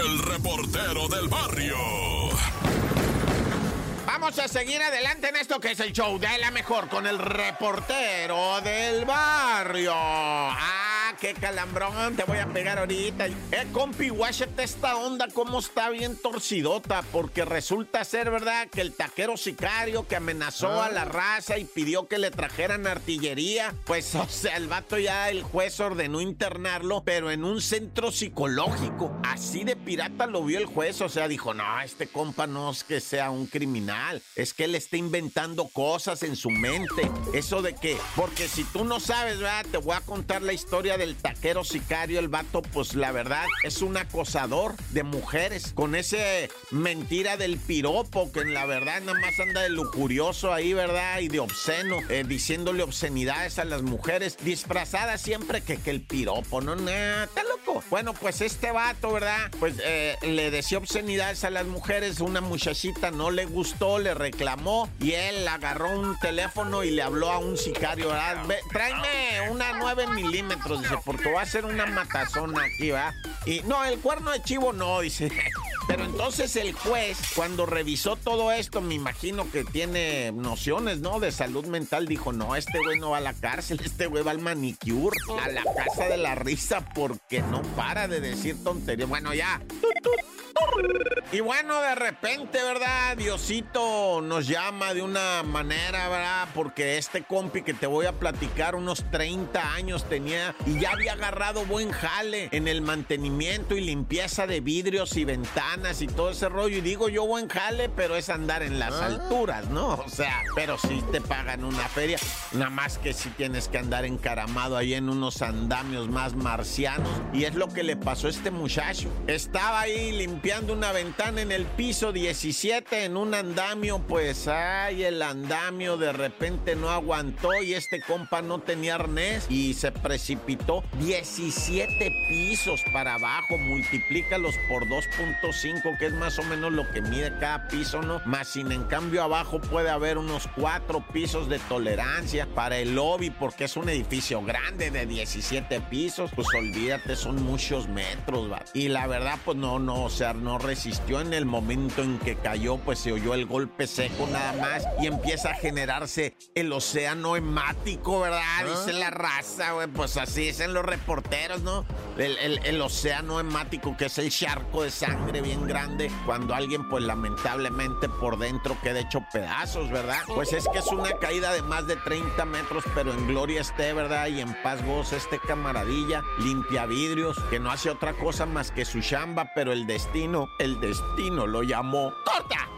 el reportero del barrio. Vamos a seguir adelante en esto que es el show de la mejor con el reportero del barrio. Ah, qué calambrón, te voy a pegar ahorita. Eh, compi, guáchate esta onda, cómo está bien torcidota, porque resulta ser, ¿verdad?, que el taquero sicario que amenazó a la ah. raza y pidió que le trajeran artillería, pues, o sea, el vato ya, el juez ordenó internarlo, pero en un centro psicológico. Así de pirata lo vio el juez, o sea, dijo, no, este compa no es que sea un criminal, es que él está inventando cosas en su mente. Eso de que, porque si tú no sabes, ¿verdad?, te voy a contar la historia de el taquero sicario, el vato, pues la verdad es un acosador de mujeres con ese mentira del piropo que en la verdad nada más anda de lujurioso ahí, ¿verdad? Y de obsceno, eh, diciéndole obscenidades a las mujeres, disfrazadas siempre que, que el piropo, no, nada, está loco. Bueno, pues este vato, ¿verdad? Pues eh, le decía obscenidades a las mujeres, una muchachita no le gustó, le reclamó y él agarró un teléfono y le habló a un sicario, ¿verdad? tráeme una 9 milímetros, dice, porque va a ser una matazona aquí, ¿va? Y no, el cuerno de chivo no, dice. Pero entonces el juez, cuando revisó todo esto, me imagino que tiene nociones, ¿no? De salud mental, dijo, no, este güey no va a la cárcel, este güey va al manicure, a la casa de la risa, porque no para de decir tonterías. Bueno, ya. Y bueno, de repente, ¿verdad? Diosito nos llama de una manera, ¿verdad? Porque este compi que te voy a platicar, unos 30 años tenía y ya había agarrado buen jale en el mantenimiento y limpieza de vidrios y ventanas y todo ese rollo. Y digo yo buen jale, pero es andar en las ah. alturas, ¿no? O sea, pero si te pagan una feria, nada más que si tienes que andar encaramado ahí en unos andamios más marcianos. Y es lo que le pasó a este muchacho. Estaba ahí limpiando una ventana en el piso 17 en un andamio, pues ay, el andamio de repente no aguantó y este compa no tenía arnés y se precipitó 17 pisos para abajo, multiplícalos por 2.5, que es más o menos lo que mide cada piso, ¿no? Más sin en cambio abajo puede haber unos 4 pisos de tolerancia para el lobby porque es un edificio grande de 17 pisos, pues olvídate, son muchos metros, ¿va? Y la verdad, pues no, no, o sea, no resistió en el momento en que cayó, pues se oyó el golpe seco nada más y empieza a generarse el océano hemático, ¿verdad? Dice la raza, güey, pues así dicen los reporteros, ¿no? El, océano hemático, que es el charco de sangre bien grande, cuando alguien, pues lamentablemente por dentro queda hecho pedazos, ¿verdad? Pues es que es una caída de más de 30 metros, pero en gloria esté, ¿verdad? Y en paz goza este camaradilla, limpia vidrios, que no hace otra cosa más que su chamba, pero el destino, el destino lo llamó Corta.